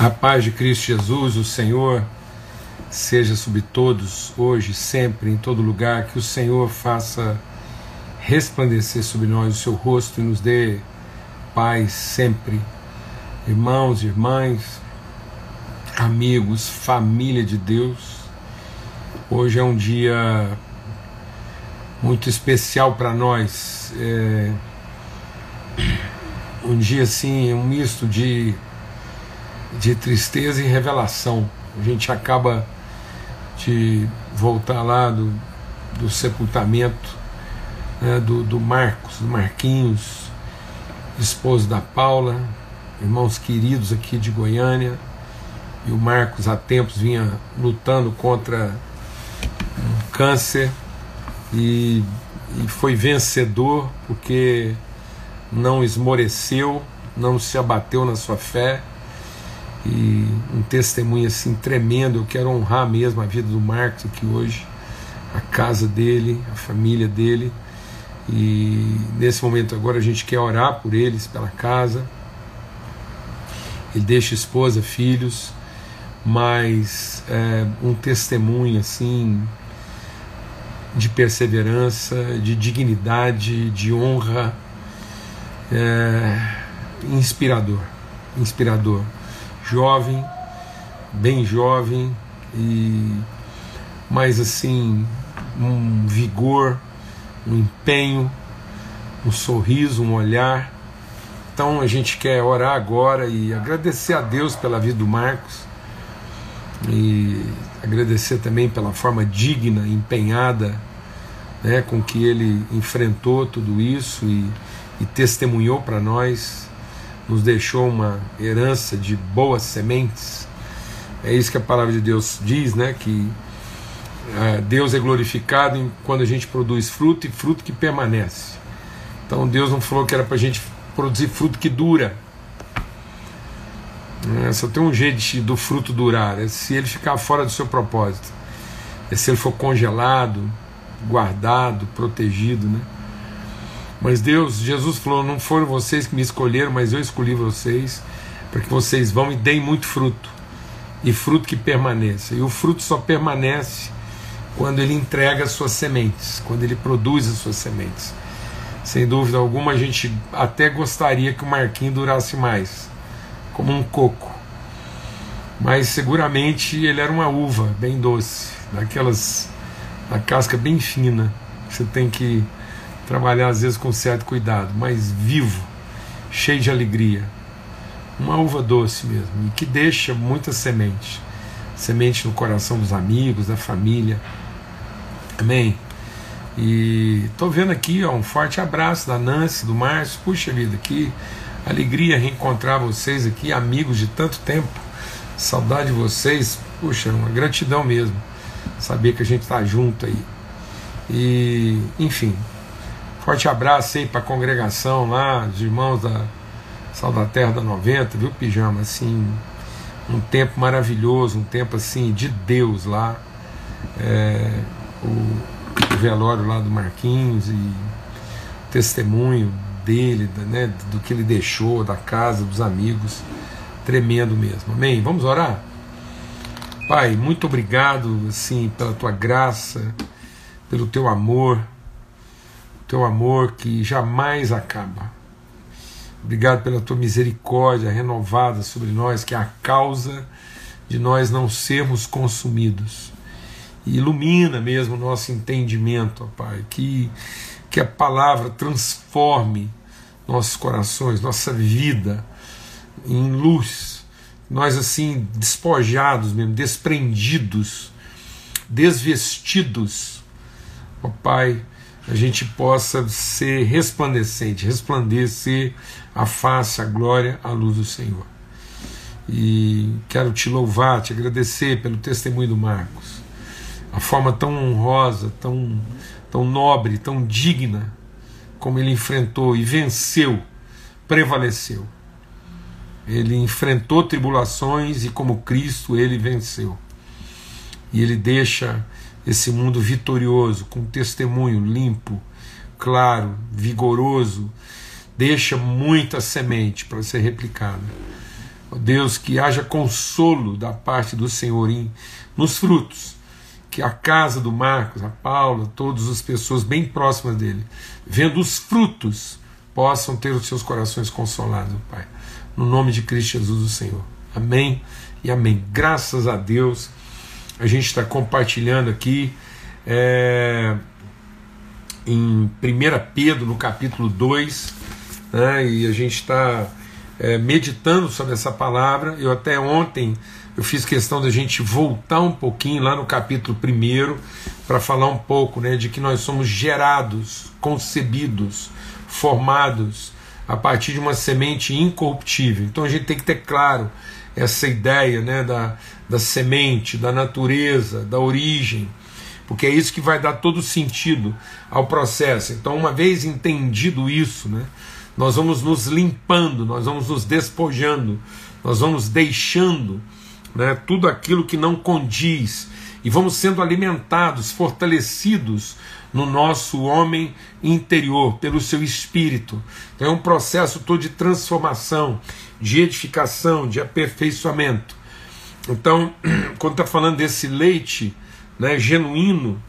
A paz de Cristo Jesus, o Senhor, seja sobre todos, hoje, sempre, em todo lugar, que o Senhor faça resplandecer sobre nós o seu rosto e nos dê paz sempre. Irmãos, irmãs, amigos, família de Deus, hoje é um dia muito especial para nós. É um dia assim, um misto de de tristeza e revelação. A gente acaba de voltar lá do, do sepultamento né, do, do Marcos, do Marquinhos, esposo da Paula, irmãos queridos aqui de Goiânia. E o Marcos há tempos vinha lutando contra um câncer e, e foi vencedor porque não esmoreceu, não se abateu na sua fé e um testemunho assim tremendo. Eu quero honrar mesmo a vida do Marcos aqui hoje, a casa dele, a família dele. E nesse momento agora a gente quer orar por eles, pela casa. Ele deixa esposa, filhos, mas é, um testemunho assim de perseverança, de dignidade, de honra, é, inspirador, inspirador jovem, bem jovem e mais assim um vigor, um empenho, um sorriso, um olhar. Então a gente quer orar agora e agradecer a Deus pela vida do Marcos e agradecer também pela forma digna, empenhada, né, com que ele enfrentou tudo isso e, e testemunhou para nós nos deixou uma herança de boas sementes. É isso que a palavra de Deus diz, né? Que é, Deus é glorificado quando a gente produz fruto e fruto que permanece. Então Deus não falou que era para a gente produzir fruto que dura. É, só tem um jeito de, do fruto durar, é se ele ficar fora do seu propósito. É se ele for congelado, guardado, protegido, né? Mas Deus, Jesus falou: não foram vocês que me escolheram, mas eu escolhi vocês para que vocês vão e deem muito fruto, e fruto que permaneça. E o fruto só permanece quando ele entrega as suas sementes, quando ele produz as suas sementes. Sem dúvida alguma, a gente até gostaria que o Marquinho durasse mais, como um coco. Mas seguramente ele era uma uva bem doce, daquelas, da casca bem fina. Você tem que trabalhar às vezes com certo cuidado, mas vivo, cheio de alegria. Uma uva doce mesmo, e que deixa muita semente semente no coração dos amigos, da família. Amém? E estou vendo aqui ó, um forte abraço da Nancy, do Márcio. Puxa vida, que alegria reencontrar vocês aqui, amigos de tanto tempo. Saudade de vocês. Puxa, uma gratidão mesmo. Saber que a gente está junto aí. E, enfim, Forte abraço aí para a congregação lá, os irmãos da Sal da Terra da 90, viu, Pijama? Assim, um tempo maravilhoso, um tempo assim de Deus lá. É, o, o, velório lá do Marquinhos e o testemunho dele, né, do que ele deixou, da casa, dos amigos. Tremendo mesmo. Amém? Vamos orar? Pai, muito obrigado assim pela tua graça, pelo teu amor teu amor que jamais acaba. Obrigado pela tua misericórdia renovada sobre nós, que é a causa de nós não sermos consumidos. E ilumina mesmo o nosso entendimento, ó Pai, que, que a palavra transforme nossos corações, nossa vida em luz. Nós, assim, despojados mesmo, desprendidos, desvestidos, ó Pai a gente possa ser resplandecente, resplandecer a face, a glória, a luz do Senhor. E quero te louvar, te agradecer pelo testemunho do Marcos, a forma tão honrosa, tão, tão nobre, tão digna, como ele enfrentou e venceu, prevaleceu. Ele enfrentou tribulações e, como Cristo, ele venceu. E ele deixa esse mundo vitorioso, com testemunho limpo, claro, vigoroso, deixa muita semente para ser replicada. Deus, que haja consolo da parte do Senhor em, nos frutos. Que a casa do Marcos, a Paula, todas as pessoas bem próximas dele, vendo os frutos, possam ter os seus corações consolados, Pai. No nome de Cristo Jesus, o Senhor. Amém e amém. Graças a Deus, a gente está compartilhando aqui é, em 1 Pedro, no capítulo 2, né, e a gente está é, meditando sobre essa palavra. Eu até ontem eu fiz questão da gente voltar um pouquinho lá no capítulo 1 para falar um pouco né, de que nós somos gerados, concebidos, formados a partir de uma semente incorruptível. Então a gente tem que ter claro essa ideia né, da, da semente, da natureza, da origem, porque é isso que vai dar todo sentido ao processo. Então, uma vez entendido isso, né, nós vamos nos limpando, nós vamos nos despojando, nós vamos deixando né, tudo aquilo que não condiz e vamos sendo alimentados, fortalecidos no nosso homem interior, pelo seu espírito. Então, é um processo todo de transformação, de edificação, de aperfeiçoamento. Então, quando está falando desse leite né, genuíno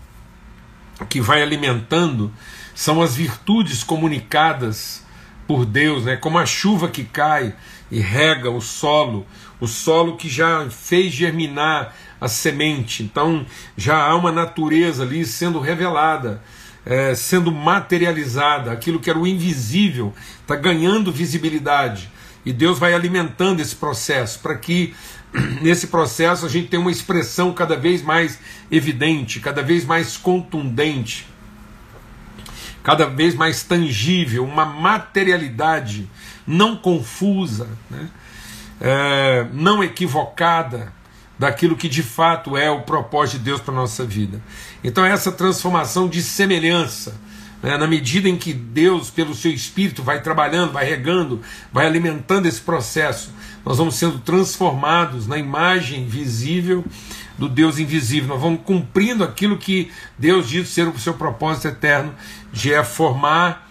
que vai alimentando, são as virtudes comunicadas por Deus, né? como a chuva que cai e rega o solo, o solo que já fez germinar a semente. Então já há uma natureza ali sendo revelada, é, sendo materializada, aquilo que era o invisível está ganhando visibilidade. E Deus vai alimentando esse processo para que nesse processo a gente tenha uma expressão cada vez mais evidente, cada vez mais contundente cada vez mais tangível, uma materialidade não confusa, né? é, não equivocada daquilo que de fato é o propósito de Deus para a nossa vida. Então, essa transformação de semelhança, né, na medida em que Deus, pelo seu Espírito, vai trabalhando, vai regando, vai alimentando esse processo, nós vamos sendo transformados na imagem visível do Deus invisível. Nós vamos cumprindo aquilo que Deus diz ser o seu propósito eterno, de é formar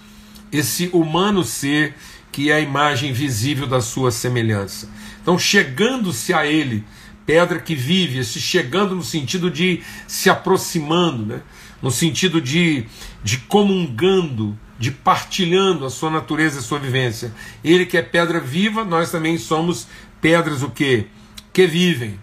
esse humano ser que é a imagem visível da sua semelhança. Então, chegando-se a Ele, pedra que vive, se chegando no sentido de se aproximando, né? No sentido de, de comungando, de partilhando a sua natureza e a sua vivência. Ele que é pedra viva, nós também somos pedras o quê? Que vivem.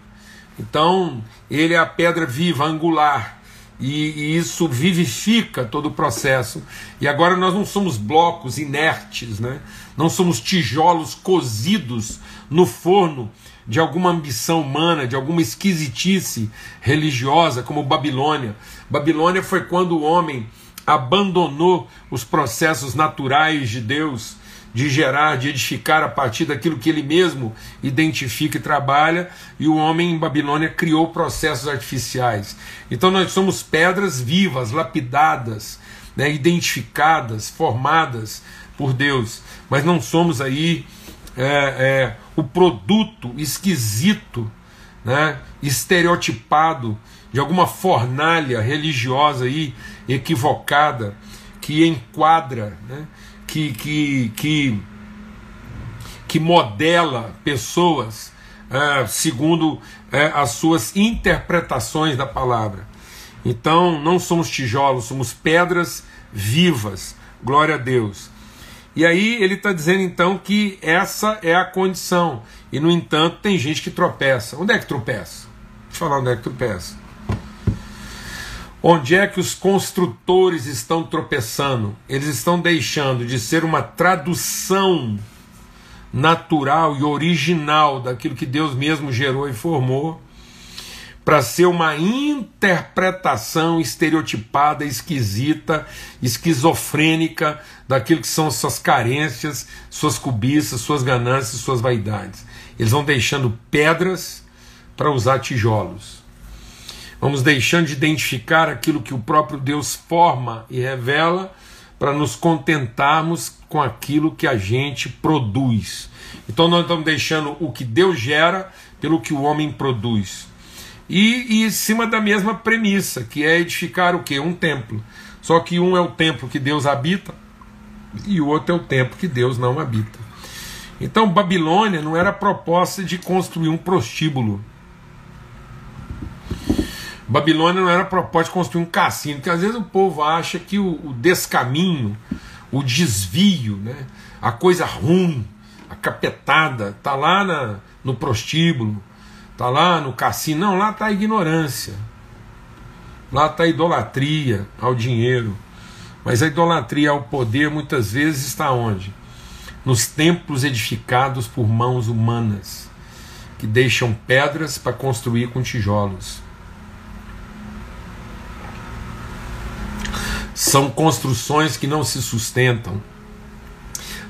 Então, ele é a pedra viva, angular, e, e, isso vivifica todo o processo. E agora nós não somos blocos inertes, né? não somos tijolos cozidos no forno de alguma ambição humana, de alguma esquisitice religiosa, como Babilônia. Babilônia foi quando o homem abandonou os processos naturais de Deus de gerar, de edificar a partir daquilo que ele mesmo identifica e trabalha, e o homem em Babilônia criou processos artificiais. Então nós somos pedras vivas, lapidadas, né, identificadas, formadas por Deus, mas não somos aí é, é, o produto esquisito, né, estereotipado de alguma fornalha religiosa aí equivocada que enquadra, né, que, que, que, que modela pessoas é, segundo é, as suas interpretações da palavra. Então, não somos tijolos, somos pedras vivas. Glória a Deus. E aí ele está dizendo então que essa é a condição. E no entanto, tem gente que tropeça. Onde é que tropeça? Deixa eu falar onde é que tropeça. Onde é que os construtores estão tropeçando? Eles estão deixando de ser uma tradução natural e original daquilo que Deus mesmo gerou e formou, para ser uma interpretação estereotipada, esquisita, esquizofrênica daquilo que são suas carências, suas cobiças, suas ganâncias, suas vaidades. Eles vão deixando pedras para usar tijolos. Vamos deixando de identificar aquilo que o próprio Deus forma e revela para nos contentarmos com aquilo que a gente produz. Então nós estamos deixando o que Deus gera pelo que o homem produz. E, e em cima da mesma premissa, que é edificar o que? Um templo. Só que um é o templo que Deus habita e o outro é o templo que Deus não habita. Então, Babilônia não era proposta de construir um prostíbulo. Babilônia não era proposta de construir um cassino, porque às vezes o povo acha que o, o descaminho, o desvio, né, a coisa ruim, a capetada, está lá na, no prostíbulo, está lá no cassino. Não, lá está a ignorância. Lá está a idolatria ao dinheiro. Mas a idolatria ao poder muitas vezes está onde? Nos templos edificados por mãos humanas, que deixam pedras para construir com tijolos. São construções que não se sustentam.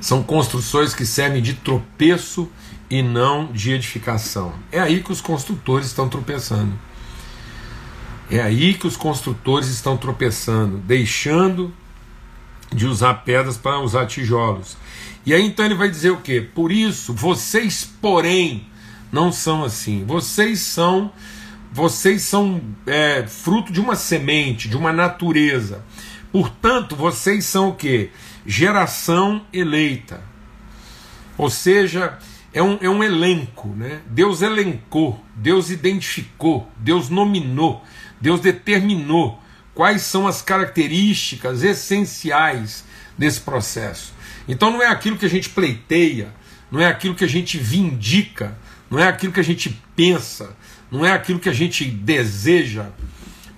São construções que servem de tropeço e não de edificação. É aí que os construtores estão tropeçando. É aí que os construtores estão tropeçando, deixando de usar pedras para usar tijolos. E aí então ele vai dizer o que? Por isso, vocês, porém, não são assim. Vocês são vocês são é, fruto de uma semente, de uma natureza. Portanto, vocês são o que? Geração eleita. Ou seja, é um, é um elenco, né? Deus elencou, Deus identificou, Deus nominou, Deus determinou quais são as características essenciais desse processo. Então não é aquilo que a gente pleiteia, não é aquilo que a gente vindica, não é aquilo que a gente pensa, não é aquilo que a gente deseja,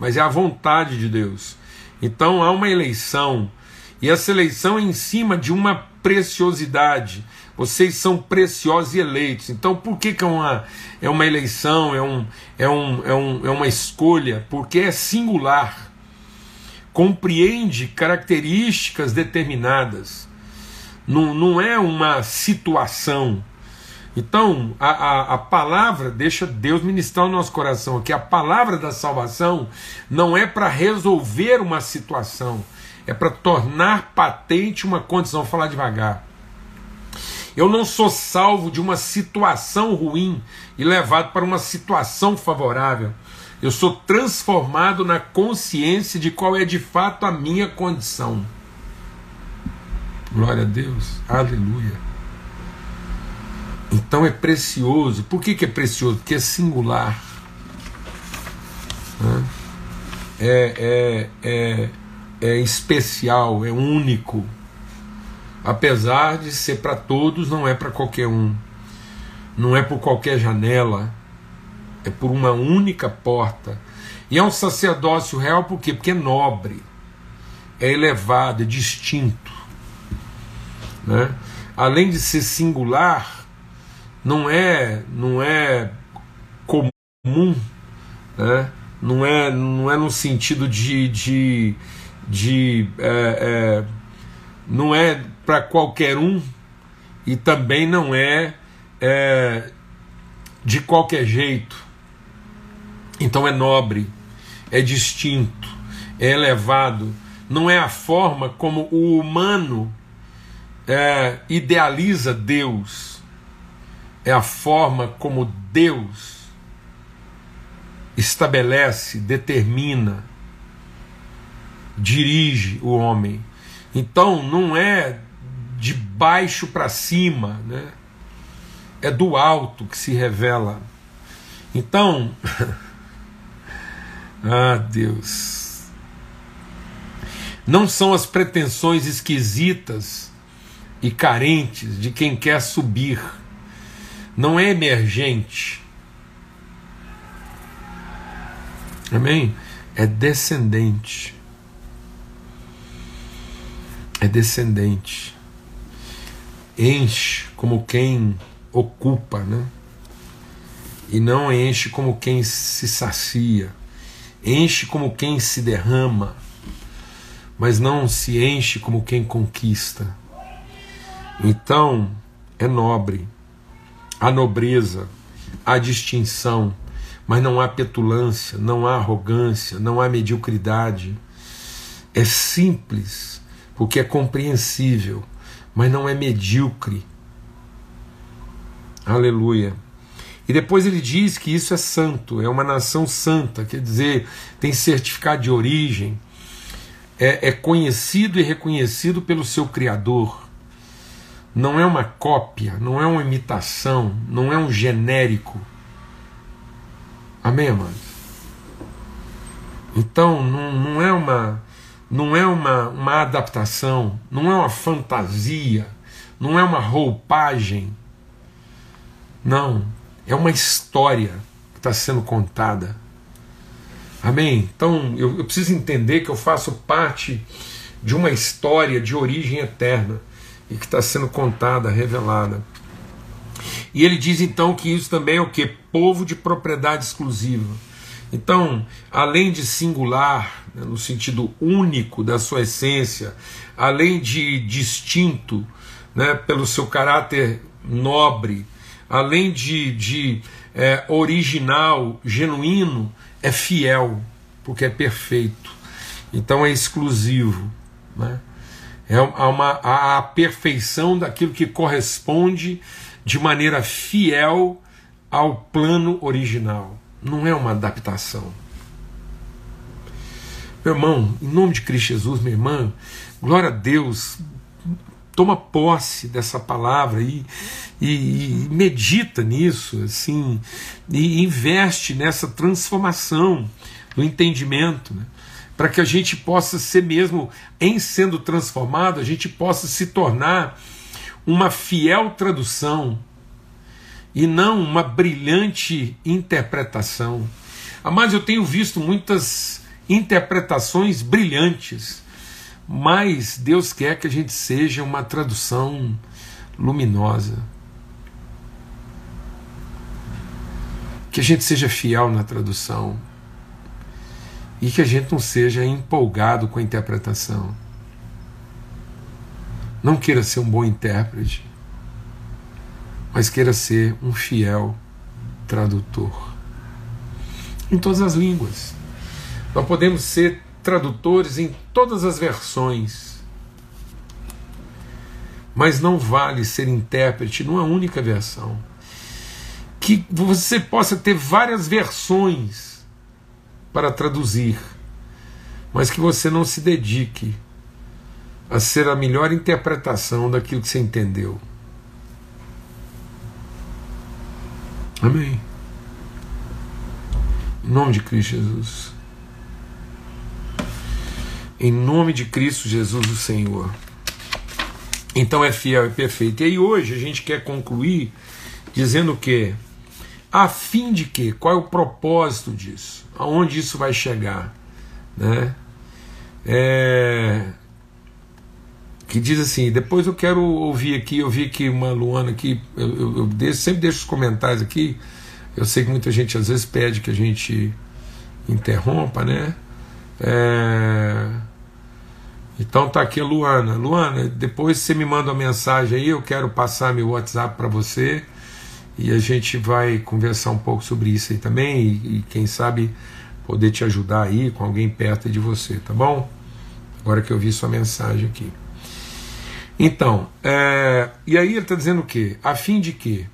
mas é a vontade de Deus. Então há uma eleição, e essa eleição é em cima de uma preciosidade. Vocês são preciosos e eleitos. Então, por que, que é, uma, é uma eleição, é, um, é, um, é, um, é uma escolha? Porque é singular. Compreende características determinadas. Não, não é uma situação. Então, a, a, a, palavra, deixa Deus ministrar o nosso coração aqui, a palavra da salvação não é para resolver uma situação, é para tornar patente uma condição. Vou falar devagar. Eu não sou salvo de uma situação ruim e levado para uma situação favorável. Eu sou transformado na consciência de qual é de fato a minha condição. Glória a Deus, aleluia. Então é precioso. Por que, que é precioso? Porque é singular. É, é, é, é especial, é único apesar de ser para todos, não é para qualquer um. Não é por qualquer janela, é por uma única porta. E é um sacerdócio real por quê? Porque é nobre, é elevado, é distinto. Né? Além de ser singular, não é, não é comum, né? não, é, não é no sentido de, de, de é, é, não é para qualquer um e também não é, é de qualquer jeito. Então é nobre, é distinto, é elevado. Não é a forma como o humano é, idealiza Deus, é a forma como Deus estabelece, determina, dirige o homem. Então não é de baixo para cima, né? é do alto que se revela. Então, ah Deus, não são as pretensões esquisitas e carentes de quem quer subir, não é emergente. Amém? É descendente. É descendente enche como quem ocupa, né? E não enche como quem se sacia, enche como quem se derrama, mas não se enche como quem conquista. Então, é nobre, há nobreza, há distinção, mas não há petulância, não há arrogância, não há mediocridade. É simples, porque é compreensível mas não é medíocre. Aleluia. E depois ele diz que isso é santo, é uma nação santa, quer dizer, tem certificado de origem, é, é conhecido e reconhecido pelo seu Criador. não é uma cópia, não é uma imitação, não é um genérico. Amém, amados? Então, não, não é uma não é uma, uma adaptação, não é uma fantasia, não é uma roupagem. Não, é uma história que está sendo contada. Amém? Então eu, eu preciso entender que eu faço parte de uma história de origem eterna e que está sendo contada, revelada. E ele diz então que isso também é o que? Povo de propriedade exclusiva. Então, além de singular, né, no sentido único da sua essência, além de distinto né, pelo seu caráter nobre, além de, de é, original, genuíno, é fiel, porque é perfeito. Então é exclusivo. Né? É uma, a, a perfeição daquilo que corresponde de maneira fiel ao plano original. Não é uma adaptação. Meu irmão, em nome de Cristo Jesus, minha irmã, glória a Deus, toma posse dessa palavra e, e, e, medita nisso, assim, e investe nessa transformação do entendimento, né? para que a gente possa ser mesmo, em sendo transformado, a gente possa se tornar uma fiel tradução e não uma brilhante interpretação. Mas eu tenho visto muitas interpretações brilhantes, mas Deus quer que a gente seja uma tradução luminosa. Que a gente seja fiel na tradução e que a gente não seja empolgado com a interpretação. Não queira ser um bom intérprete, mas queira ser um fiel tradutor. Em todas as línguas. Nós podemos ser tradutores em todas as versões. Mas não vale ser intérprete numa única versão. Que você possa ter várias versões para traduzir, mas que você não se dedique a ser a melhor interpretação daquilo que você entendeu. Amém. Em nome de Cristo Jesus. Em nome de Cristo Jesus, o Senhor. Então é fiel e perfeito. E aí hoje a gente quer concluir dizendo que, a fim de que, qual é o propósito disso? Aonde isso vai chegar? Né? É, que diz assim, depois eu quero ouvir aqui, eu vi aqui uma Luana aqui, eu, eu, eu deixo, sempre deixo os comentários aqui, eu sei que muita gente às vezes pede que a gente interrompa, né? É, então tá aqui a Luana. Luana, depois você me manda uma mensagem aí, eu quero passar meu WhatsApp para você e a gente vai conversar um pouco sobre isso aí também e, e quem sabe poder te ajudar aí com alguém perto de você, tá bom? Agora que eu vi sua mensagem aqui. Então, é, e aí ele está dizendo o quê? A fim de quê?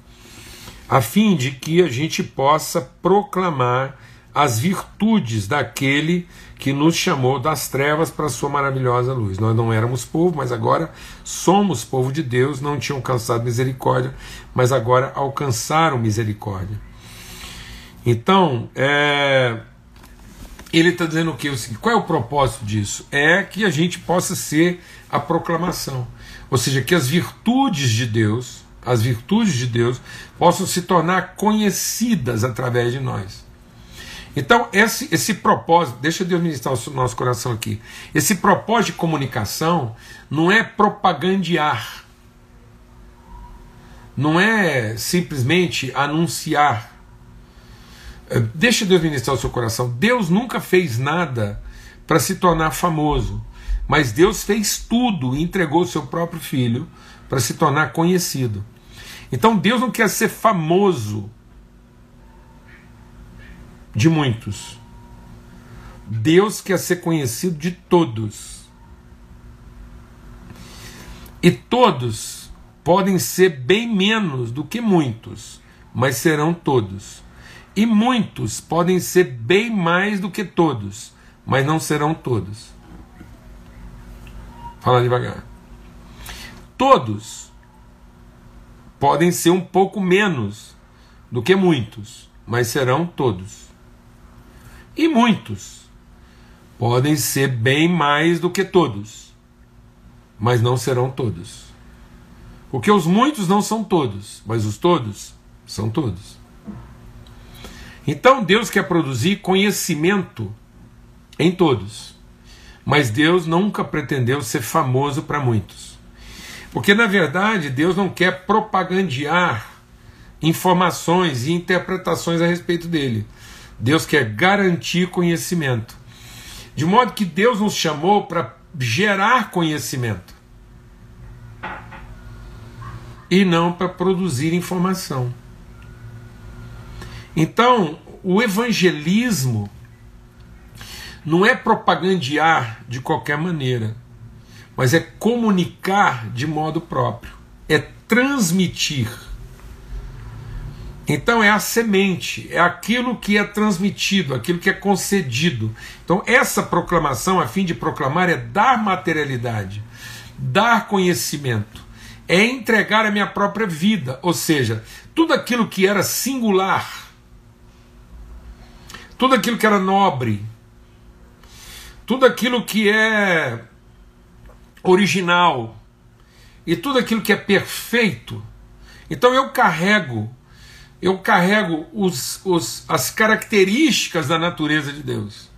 A fim de que a gente possa proclamar as virtudes daquele que nos chamou das trevas para a sua maravilhosa luz. Nós não éramos povo, mas agora somos povo de Deus, não tinham alcançado misericórdia, mas agora alcançaram misericórdia. Então, é, ele está dizendo o que? Qual é o propósito disso? É que a gente possa ser a proclamação. Ou seja, que as virtudes de Deus, as virtudes de Deus, possam se tornar conhecidas através de nós. Então, esse, esse propósito, deixa Deus ministrar o nosso coração aqui. Esse propósito de comunicação não é propagandear, não é simplesmente anunciar. É, deixa Deus ministrar o seu coração. Deus nunca fez nada para se tornar famoso. Mas Deus fez tudo e entregou o seu próprio filho para se tornar conhecido. Então Deus não quer ser famoso de muitos. Deus quer ser conhecido de todos. E todos podem ser bem menos do que muitos, mas serão todos. E muitos podem ser bem mais do que todos, mas não serão todos. Fala devagar. Todos podem ser um pouco menos do que muitos, mas serão todos. E muitos podem ser bem mais do que todos, mas não serão todos. Porque os muitos não são todos, mas os todos são todos. Então Deus quer produzir conhecimento em todos, mas Deus nunca pretendeu ser famoso para muitos. Porque na verdade Deus não quer propagandear informações e interpretações a respeito dele. Deus quer garantir conhecimento. De modo que Deus nos chamou para gerar conhecimento e não para produzir informação. Então, o evangelismo não é propagandear de qualquer maneira, mas é comunicar de modo próprio, é transmitir. Então é a semente, é aquilo que é transmitido, aquilo que é concedido. Então essa proclamação, a fim de proclamar, é dar materialidade, dar conhecimento, é entregar a minha própria vida, ou seja, tudo aquilo que era singular, tudo aquilo que era nobre, tudo aquilo que é original e tudo aquilo que é perfeito. Então eu carrego eu carrego os, os, as características da natureza de Deus.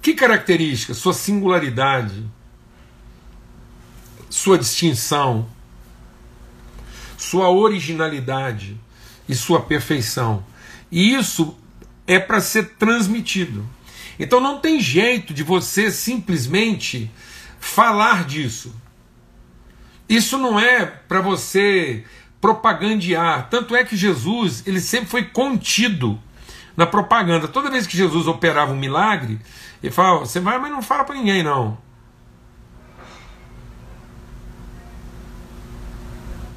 Que características? Sua singularidade, sua distinção, sua originalidade e sua perfeição. E isso é para ser transmitido. Então não tem jeito de você simplesmente falar disso. Isso não é para você propagandear. Tanto é que Jesus, ele sempre foi contido na propaganda. Toda vez que Jesus operava um milagre, ele falava: Você vai, mas não fala para ninguém, não.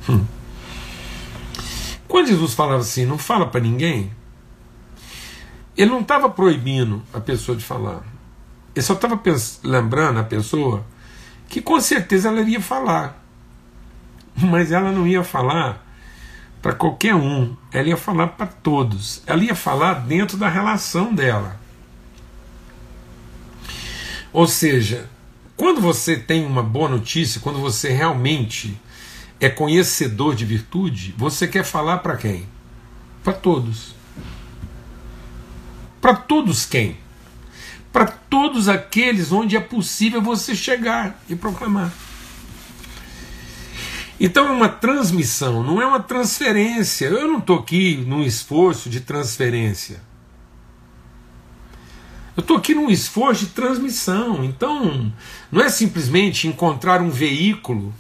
Hum. Quando Jesus falava assim, não fala para ninguém, ele não estava proibindo a pessoa de falar. Ele só estava lembrando a pessoa que com certeza ela iria falar mas ela não ia falar para qualquer um, ela ia falar para todos, ela ia falar dentro da relação dela. Ou seja, quando você tem uma boa notícia, quando você realmente é conhecedor de virtude, você quer falar para quem? Para todos. Para todos quem? Para todos aqueles onde é possível você chegar e proclamar. Então é uma transmissão, não é uma transferência. Eu não estou aqui num esforço de transferência. Eu estou aqui num esforço de transmissão. Então, não é simplesmente encontrar um veículo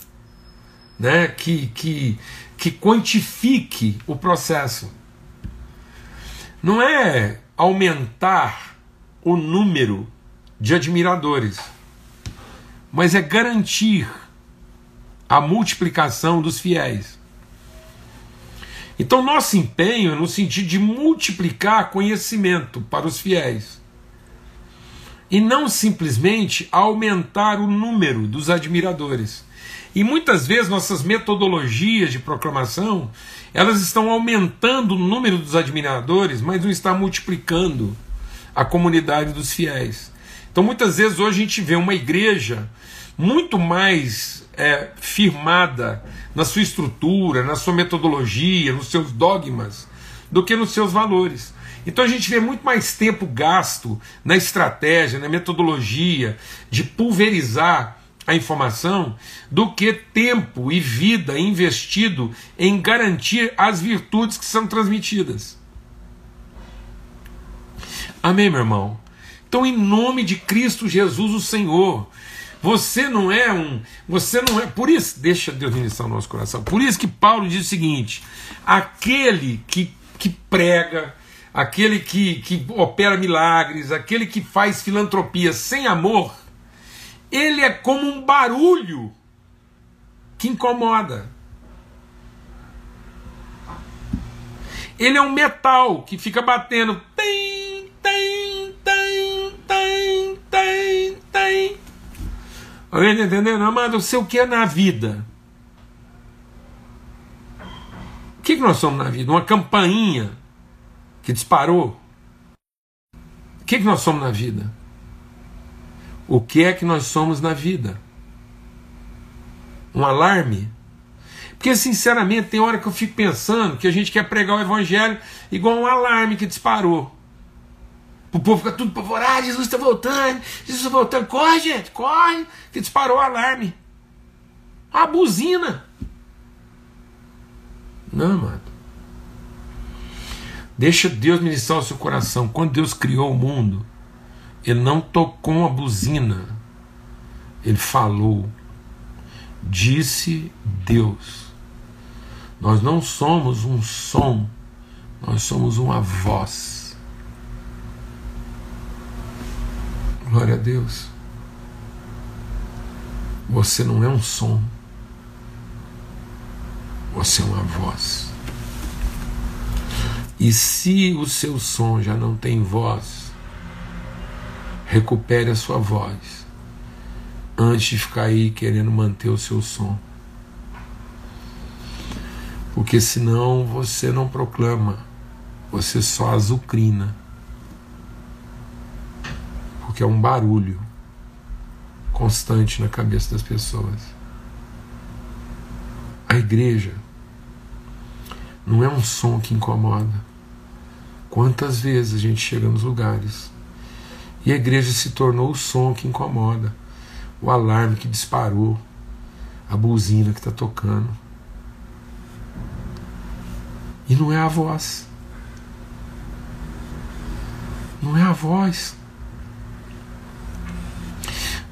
né, que, que, que quantifique o processo. Não é aumentar o número de admiradores, mas é garantir a multiplicação dos fiéis. Então, nosso empenho é no sentido de multiplicar conhecimento para os fiéis e não simplesmente aumentar o número dos admiradores. E muitas vezes nossas metodologias de proclamação elas estão aumentando o número dos admiradores, mas não está multiplicando a comunidade dos fiéis. Então muitas vezes hoje a gente vê uma igreja muito mais é, firmada na sua estrutura, na sua metodologia, nos seus dogmas, do que nos seus valores. Então a gente vê muito mais tempo gasto na estratégia, na metodologia de pulverizar a informação do que tempo e vida investido em garantir as virtudes que são transmitidas. Amém, meu irmão? Então, em nome de Cristo Jesus, o Senhor, você não é um. Você não é. Por isso, deixa Deus ministrar o nosso coração. Por isso que Paulo diz o seguinte: aquele que, que prega, aquele que, que opera milagres, aquele que faz filantropia sem amor, ele é como um barulho que incomoda. Ele é um metal que fica batendo. Tem, tem, tem, tem, tem, tem. Alguém está entendendo? Amado, o seu que é na vida? que, que nós somos na vida? Uma campainha que disparou? O que, que nós somos na vida? O que é que nós somos na vida? Um alarme? Porque, sinceramente, tem hora que eu fico pensando que a gente quer pregar o evangelho igual um alarme que disparou. O povo fica tudo apavorado, Jesus está voltando, Jesus está voltando, corre, gente, corre, que disparou o alarme. A buzina. Não, amado. Deixa Deus ministrar o seu coração. Quando Deus criou o mundo, Ele não tocou uma buzina. Ele falou. Disse Deus. Nós não somos um som, nós somos uma voz. Glória a Deus. Você não é um som. Você é uma voz. E se o seu som já não tem voz, recupere a sua voz antes de ficar aí querendo manter o seu som. Porque senão você não proclama, você só azucrina. Porque é um barulho constante na cabeça das pessoas. A igreja não é um som que incomoda. Quantas vezes a gente chega nos lugares e a igreja se tornou o som que incomoda, o alarme que disparou, a buzina que está tocando. E não é a voz. Não é a voz.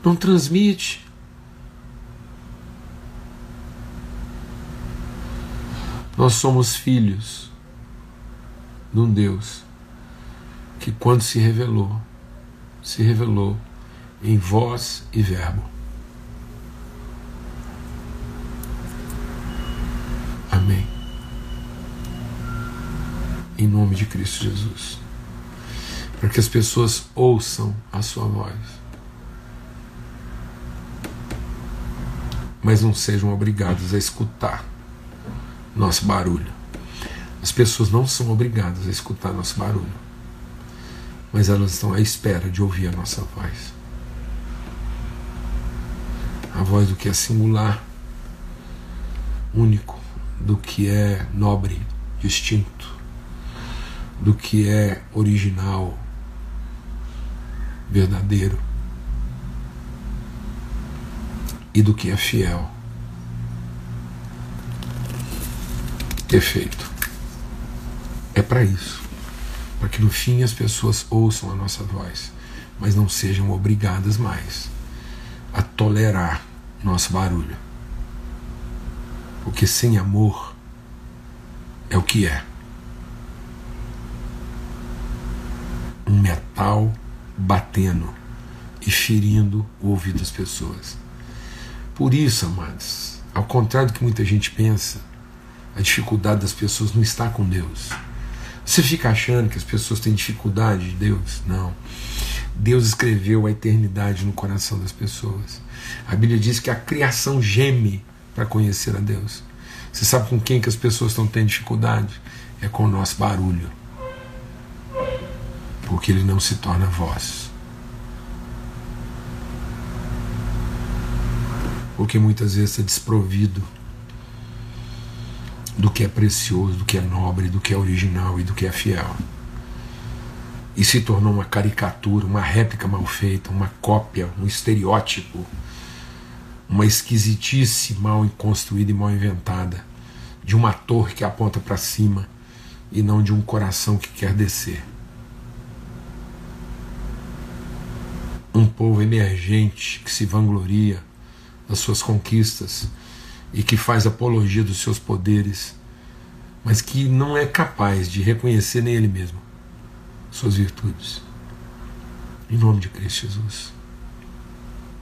Não transmite. Nós somos filhos de um Deus que, quando se revelou, se revelou em voz e verbo. Amém. Em nome de Cristo Jesus. Para que as pessoas ouçam a sua voz. Mas não sejam obrigadas a escutar nosso barulho. As pessoas não são obrigadas a escutar nosso barulho, mas elas estão à espera de ouvir a nossa voz. A voz do que é singular, único, do que é nobre, distinto, do que é original, verdadeiro e do que é fiel. Perfeito. É para isso. Para que no fim as pessoas ouçam a nossa voz, mas não sejam obrigadas mais a tolerar nosso barulho. Porque sem amor é o que é. Um metal batendo e ferindo o ouvido das pessoas. Por isso, amados, ao contrário do que muita gente pensa, a dificuldade das pessoas não está com Deus. Você fica achando que as pessoas têm dificuldade de Deus? Não. Deus escreveu a eternidade no coração das pessoas. A Bíblia diz que a criação geme para conhecer a Deus. Você sabe com quem que as pessoas estão tendo dificuldade? É com o nosso barulho. Porque ele não se torna voz. Porque muitas vezes é desprovido do que é precioso, do que é nobre, do que é original e do que é fiel. E se tornou uma caricatura, uma réplica mal feita, uma cópia, um estereótipo, uma esquisitice mal construída e mal inventada, de uma torre que aponta para cima e não de um coração que quer descer. Um povo emergente que se vangloria das suas conquistas e que faz apologia dos seus poderes, mas que não é capaz de reconhecer nem ele mesmo suas virtudes. Em nome de Cristo Jesus,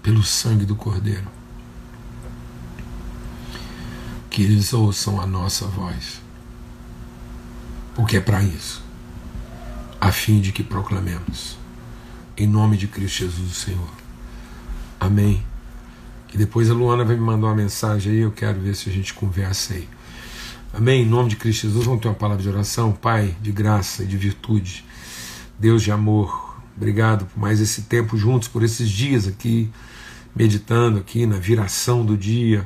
pelo sangue do Cordeiro, que eles ouçam a nossa voz, porque é para isso, a fim de que proclamemos, em nome de Cristo Jesus, Senhor. Amém que depois a Luana vai me mandar uma mensagem aí, eu quero ver se a gente conversa aí. Amém? Em nome de Cristo Jesus, vamos ter uma palavra de oração. Pai, de graça e de virtude, Deus de amor, obrigado por mais esse tempo juntos, por esses dias aqui, meditando aqui na viração do dia,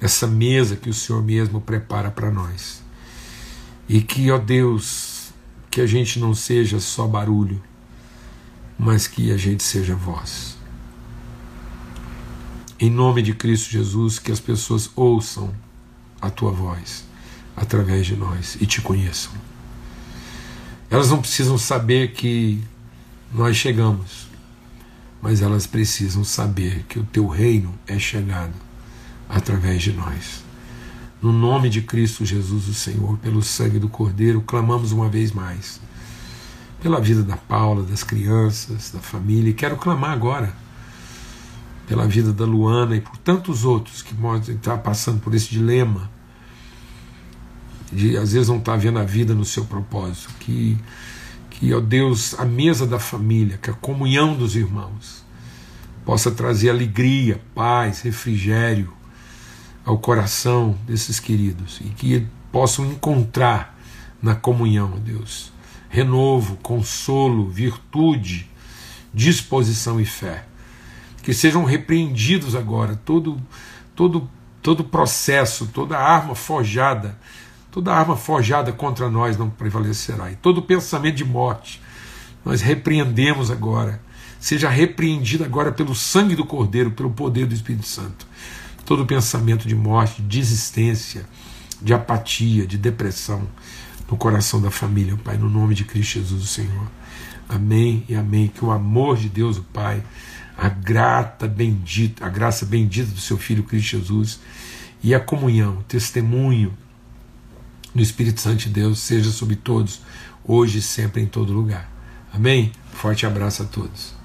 essa mesa que o Senhor mesmo prepara para nós. E que, ó Deus, que a gente não seja só barulho, mas que a gente seja voz. Em nome de Cristo Jesus, que as pessoas ouçam a tua voz através de nós e te conheçam. Elas não precisam saber que nós chegamos, mas elas precisam saber que o teu reino é chegado através de nós. No nome de Cristo Jesus, o Senhor, pelo sangue do Cordeiro, clamamos uma vez mais. Pela vida da Paula, das crianças, da família, e quero clamar agora pela vida da Luana e por tantos outros que podem estar passando por esse dilema de às vezes não estar vendo a vida no seu propósito, que que ó Deus, a mesa da família, que a comunhão dos irmãos possa trazer alegria, paz, refrigério ao coração desses queridos e que possam encontrar na comunhão, ó Deus, renovo, consolo, virtude, disposição e fé que sejam repreendidos agora todo todo todo processo, toda arma forjada, toda arma forjada contra nós não prevalecerá. E todo pensamento de morte nós repreendemos agora. Seja repreendido agora pelo sangue do Cordeiro, pelo poder do Espírito Santo. Todo pensamento de morte, de desistência, de apatia, de depressão no coração da família, Pai, no nome de Cristo Jesus, o Senhor. Amém e amém. Que o amor de Deus, o Pai, a grata bendita, a graça bendita do seu Filho Cristo Jesus e a comunhão, o testemunho do Espírito Santo de Deus seja sobre todos, hoje e sempre em todo lugar. Amém? Forte abraço a todos.